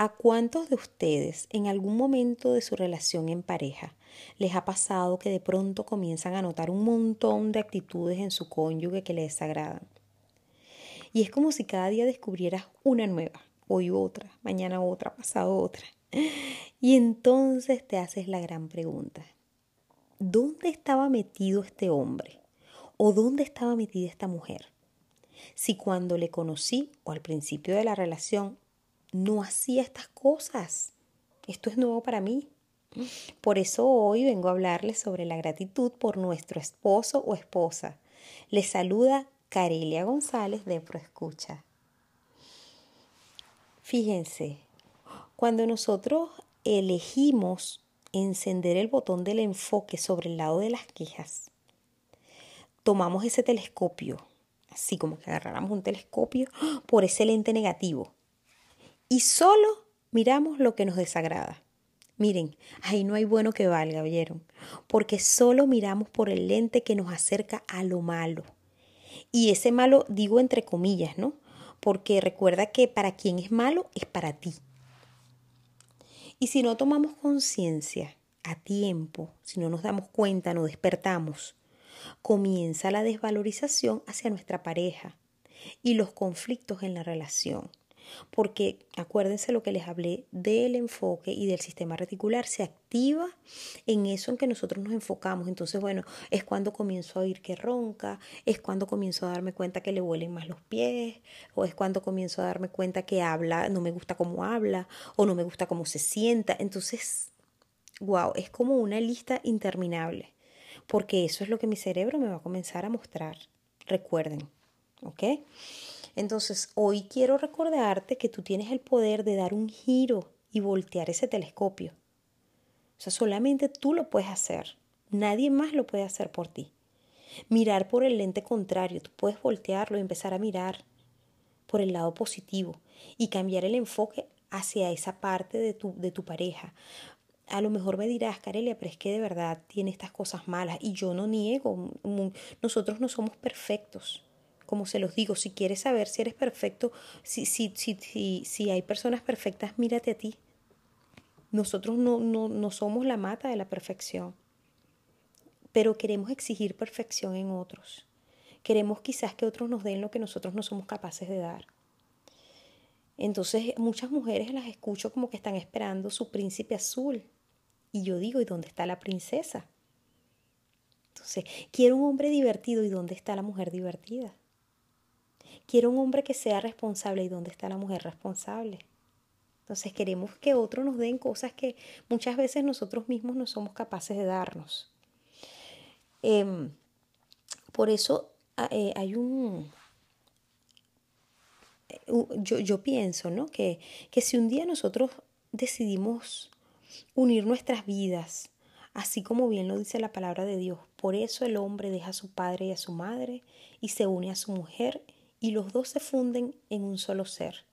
¿A cuántos de ustedes en algún momento de su relación en pareja les ha pasado que de pronto comienzan a notar un montón de actitudes en su cónyuge que les desagradan? Y es como si cada día descubrieras una nueva, hoy otra, mañana otra, pasado otra. Y entonces te haces la gran pregunta, ¿dónde estaba metido este hombre? ¿O dónde estaba metida esta mujer? Si cuando le conocí o al principio de la relación no hacía estas cosas. Esto es nuevo para mí. Por eso hoy vengo a hablarles sobre la gratitud por nuestro esposo o esposa. Les saluda Carelia González de Proescucha. Fíjense, cuando nosotros elegimos encender el botón del enfoque sobre el lado de las quejas, tomamos ese telescopio, así como que agarráramos un telescopio por ese lente negativo y solo miramos lo que nos desagrada. Miren, ahí no hay bueno que valga, ¿vieron? Porque solo miramos por el lente que nos acerca a lo malo. Y ese malo digo entre comillas, ¿no? Porque recuerda que para quien es malo es para ti. Y si no tomamos conciencia a tiempo, si no nos damos cuenta, no despertamos, comienza la desvalorización hacia nuestra pareja y los conflictos en la relación porque acuérdense lo que les hablé del enfoque y del sistema reticular, se activa en eso en que nosotros nos enfocamos. Entonces, bueno, es cuando comienzo a oír que ronca, es cuando comienzo a darme cuenta que le huelen más los pies, o es cuando comienzo a darme cuenta que habla, no me gusta cómo habla, o no me gusta cómo se sienta. Entonces, wow, es como una lista interminable, porque eso es lo que mi cerebro me va a comenzar a mostrar. Recuerden, ¿ok? Entonces, hoy quiero recordarte que tú tienes el poder de dar un giro y voltear ese telescopio. O sea, solamente tú lo puedes hacer. Nadie más lo puede hacer por ti. Mirar por el lente contrario. Tú puedes voltearlo y empezar a mirar por el lado positivo y cambiar el enfoque hacia esa parte de tu, de tu pareja. A lo mejor me dirás, Carelia, pero es que de verdad tiene estas cosas malas y yo no niego. Nosotros no somos perfectos como se los digo, si quieres saber si eres perfecto, si, si, si, si hay personas perfectas, mírate a ti. Nosotros no, no, no somos la mata de la perfección, pero queremos exigir perfección en otros. Queremos quizás que otros nos den lo que nosotros no somos capaces de dar. Entonces muchas mujeres las escucho como que están esperando su príncipe azul. Y yo digo, ¿y dónde está la princesa? Entonces, quiero un hombre divertido, ¿y dónde está la mujer divertida? Quiero un hombre que sea responsable. ¿Y dónde está la mujer responsable? Entonces queremos que otros nos den cosas que muchas veces nosotros mismos no somos capaces de darnos. Em, por eso eh, hay un... Yo, yo pienso, ¿no? Que, que si un día nosotros decidimos unir nuestras vidas, así como bien lo dice la palabra de Dios, por eso el hombre deja a su padre y a su madre y se une a su mujer y los dos se funden en un solo ser.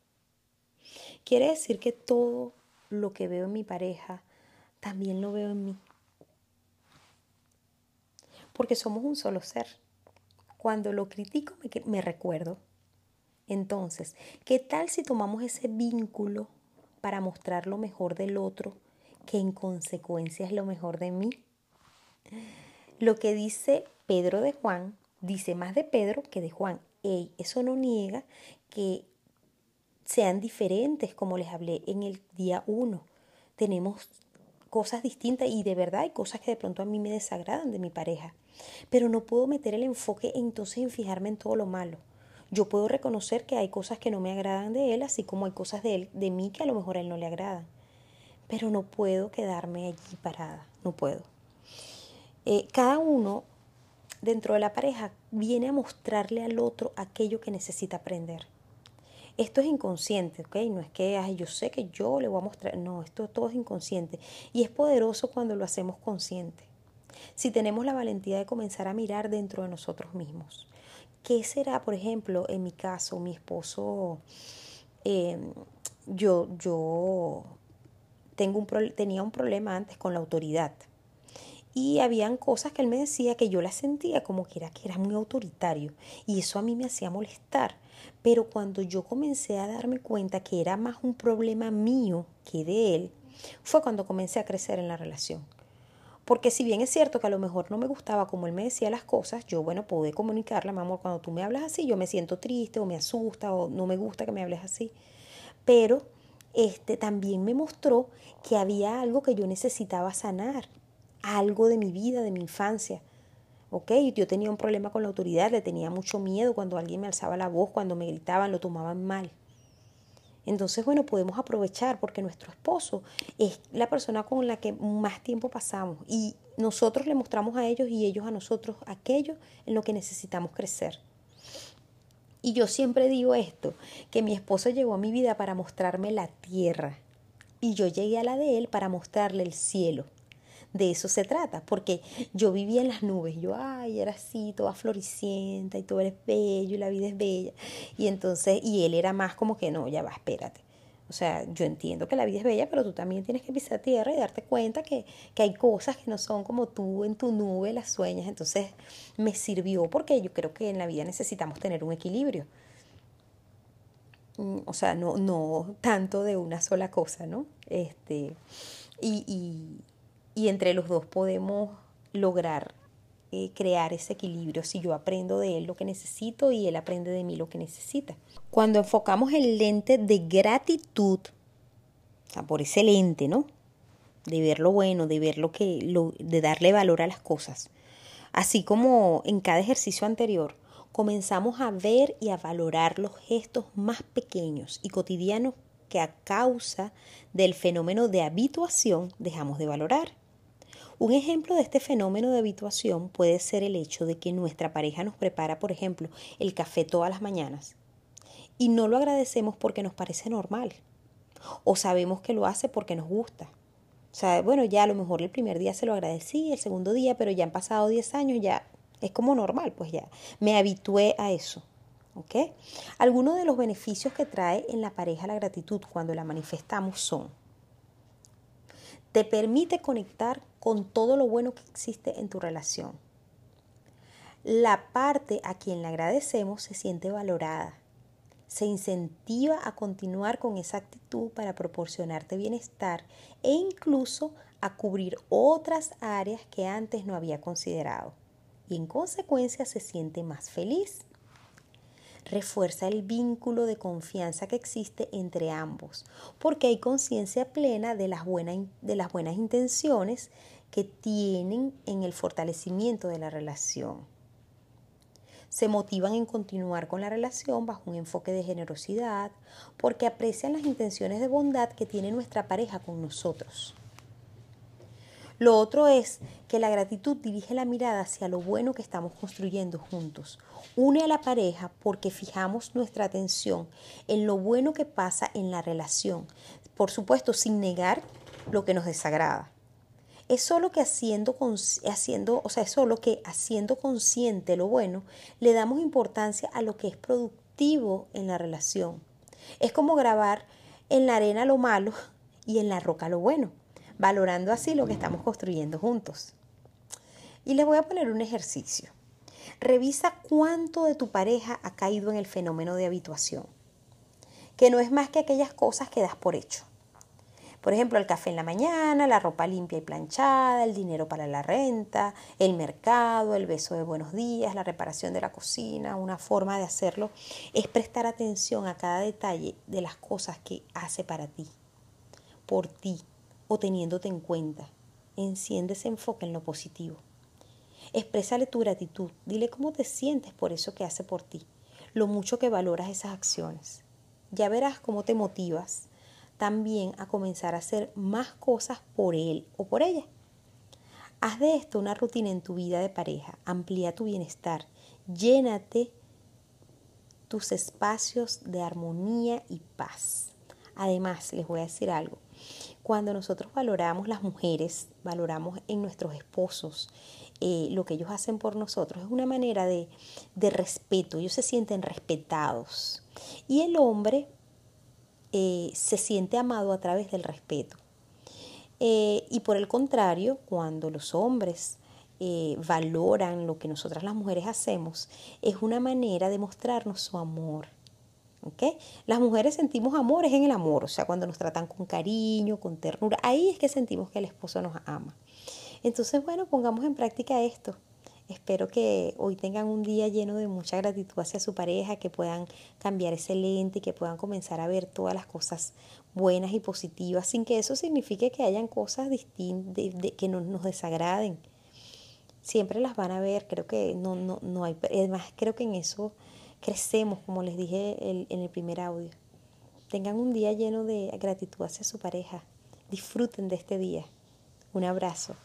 Quiere decir que todo lo que veo en mi pareja también lo veo en mí. Porque somos un solo ser. Cuando lo critico me, me recuerdo. Entonces, ¿qué tal si tomamos ese vínculo para mostrar lo mejor del otro, que en consecuencia es lo mejor de mí? Lo que dice Pedro de Juan, dice más de Pedro que de Juan eso no niega que sean diferentes, como les hablé en el día uno. Tenemos cosas distintas y de verdad hay cosas que de pronto a mí me desagradan de mi pareja. Pero no puedo meter el enfoque entonces en fijarme en todo lo malo. Yo puedo reconocer que hay cosas que no me agradan de él, así como hay cosas de él, de mí que a lo mejor a él no le agradan. Pero no puedo quedarme allí parada, no puedo. Eh, cada uno dentro de la pareja viene a mostrarle al otro aquello que necesita aprender. Esto es inconsciente, ¿ok? No es que yo sé que yo le voy a mostrar, no, esto todo es inconsciente y es poderoso cuando lo hacemos consciente. Si tenemos la valentía de comenzar a mirar dentro de nosotros mismos. ¿Qué será, por ejemplo, en mi caso, mi esposo, em, yo, yo tengo un, tenía un problema antes con la autoridad y habían cosas que él me decía que yo las sentía como que era que era muy autoritario y eso a mí me hacía molestar. Pero cuando yo comencé a darme cuenta que era más un problema mío que de él, fue cuando comencé a crecer en la relación. Porque si bien es cierto que a lo mejor no me gustaba como él me decía las cosas, yo, bueno, pude comunicarle, mi amor, cuando tú me hablas así, yo me siento triste o me asusta o no me gusta que me hables así. Pero este también me mostró que había algo que yo necesitaba sanar algo de mi vida, de mi infancia. ¿Ok? Yo tenía un problema con la autoridad, le tenía mucho miedo cuando alguien me alzaba la voz, cuando me gritaban, lo tomaban mal. Entonces, bueno, podemos aprovechar porque nuestro esposo es la persona con la que más tiempo pasamos y nosotros le mostramos a ellos y ellos a nosotros aquello en lo que necesitamos crecer. Y yo siempre digo esto, que mi esposo llegó a mi vida para mostrarme la tierra y yo llegué a la de él para mostrarle el cielo de eso se trata, porque yo vivía en las nubes, yo, ay, era así, toda floricienta y todo eres bello y la vida es bella. Y entonces, y él era más como que no, ya va, espérate. O sea, yo entiendo que la vida es bella, pero tú también tienes que pisar tierra y darte cuenta que, que hay cosas que no son como tú en tu nube las sueñas. Entonces me sirvió porque yo creo que en la vida necesitamos tener un equilibrio. Mm, o sea, no, no tanto de una sola cosa, ¿no? Este, y, y entre los dos podemos lograr eh, crear ese equilibrio si yo aprendo de él lo que necesito y él aprende de mí lo que necesita. Cuando enfocamos el lente de gratitud, o sea, por ese lente, ¿no? De ver lo bueno, de ver lo que, de darle valor a las cosas. Así como en cada ejercicio anterior, comenzamos a ver y a valorar los gestos más pequeños y cotidianos que a causa del fenómeno de habituación dejamos de valorar. Un ejemplo de este fenómeno de habituación puede ser el hecho de que nuestra pareja nos prepara, por ejemplo, el café todas las mañanas y no lo agradecemos porque nos parece normal o sabemos que lo hace porque nos gusta. O sea, bueno, ya a lo mejor el primer día se lo agradecí, el segundo día, pero ya han pasado 10 años, ya es como normal, pues ya me habitué a eso. ¿Ok? Algunos de los beneficios que trae en la pareja la gratitud cuando la manifestamos son te permite conectar con todo lo bueno que existe en tu relación. La parte a quien le agradecemos se siente valorada. Se incentiva a continuar con esa actitud para proporcionarte bienestar e incluso a cubrir otras áreas que antes no había considerado. Y en consecuencia se siente más feliz refuerza el vínculo de confianza que existe entre ambos, porque hay conciencia plena de las, de las buenas intenciones que tienen en el fortalecimiento de la relación. Se motivan en continuar con la relación bajo un enfoque de generosidad, porque aprecian las intenciones de bondad que tiene nuestra pareja con nosotros. Lo otro es que la gratitud dirige la mirada hacia lo bueno que estamos construyendo juntos. Une a la pareja porque fijamos nuestra atención en lo bueno que pasa en la relación, por supuesto sin negar lo que nos desagrada. Es solo que haciendo, haciendo, o sea, es solo que haciendo consciente lo bueno, le damos importancia a lo que es productivo en la relación. Es como grabar en la arena lo malo y en la roca lo bueno valorando así lo que estamos construyendo juntos. Y les voy a poner un ejercicio. Revisa cuánto de tu pareja ha caído en el fenómeno de habituación, que no es más que aquellas cosas que das por hecho. Por ejemplo, el café en la mañana, la ropa limpia y planchada, el dinero para la renta, el mercado, el beso de buenos días, la reparación de la cocina. Una forma de hacerlo es prestar atención a cada detalle de las cosas que hace para ti, por ti, o teniéndote en cuenta. Enciende ese enfoque en lo positivo. Exprésale tu gratitud. Dile cómo te sientes por eso que hace por ti. Lo mucho que valoras esas acciones. Ya verás cómo te motivas también a comenzar a hacer más cosas por él o por ella. Haz de esto una rutina en tu vida de pareja. Amplía tu bienestar. Llénate tus espacios de armonía y paz. Además, les voy a decir algo. Cuando nosotros valoramos las mujeres, valoramos en nuestros esposos eh, lo que ellos hacen por nosotros, es una manera de, de respeto, ellos se sienten respetados. Y el hombre eh, se siente amado a través del respeto. Eh, y por el contrario, cuando los hombres eh, valoran lo que nosotras las mujeres hacemos, es una manera de mostrarnos su amor. ¿Okay? Las mujeres sentimos amor, es en el amor, o sea, cuando nos tratan con cariño, con ternura, ahí es que sentimos que el esposo nos ama. Entonces, bueno, pongamos en práctica esto. Espero que hoy tengan un día lleno de mucha gratitud hacia su pareja, que puedan cambiar ese lente y que puedan comenzar a ver todas las cosas buenas y positivas, sin que eso signifique que hayan cosas distintas, que no, nos desagraden. Siempre las van a ver, creo que no, no, no hay, además creo que en eso crecemos, como les dije en el primer audio. Tengan un día lleno de gratitud hacia su pareja. Disfruten de este día. Un abrazo.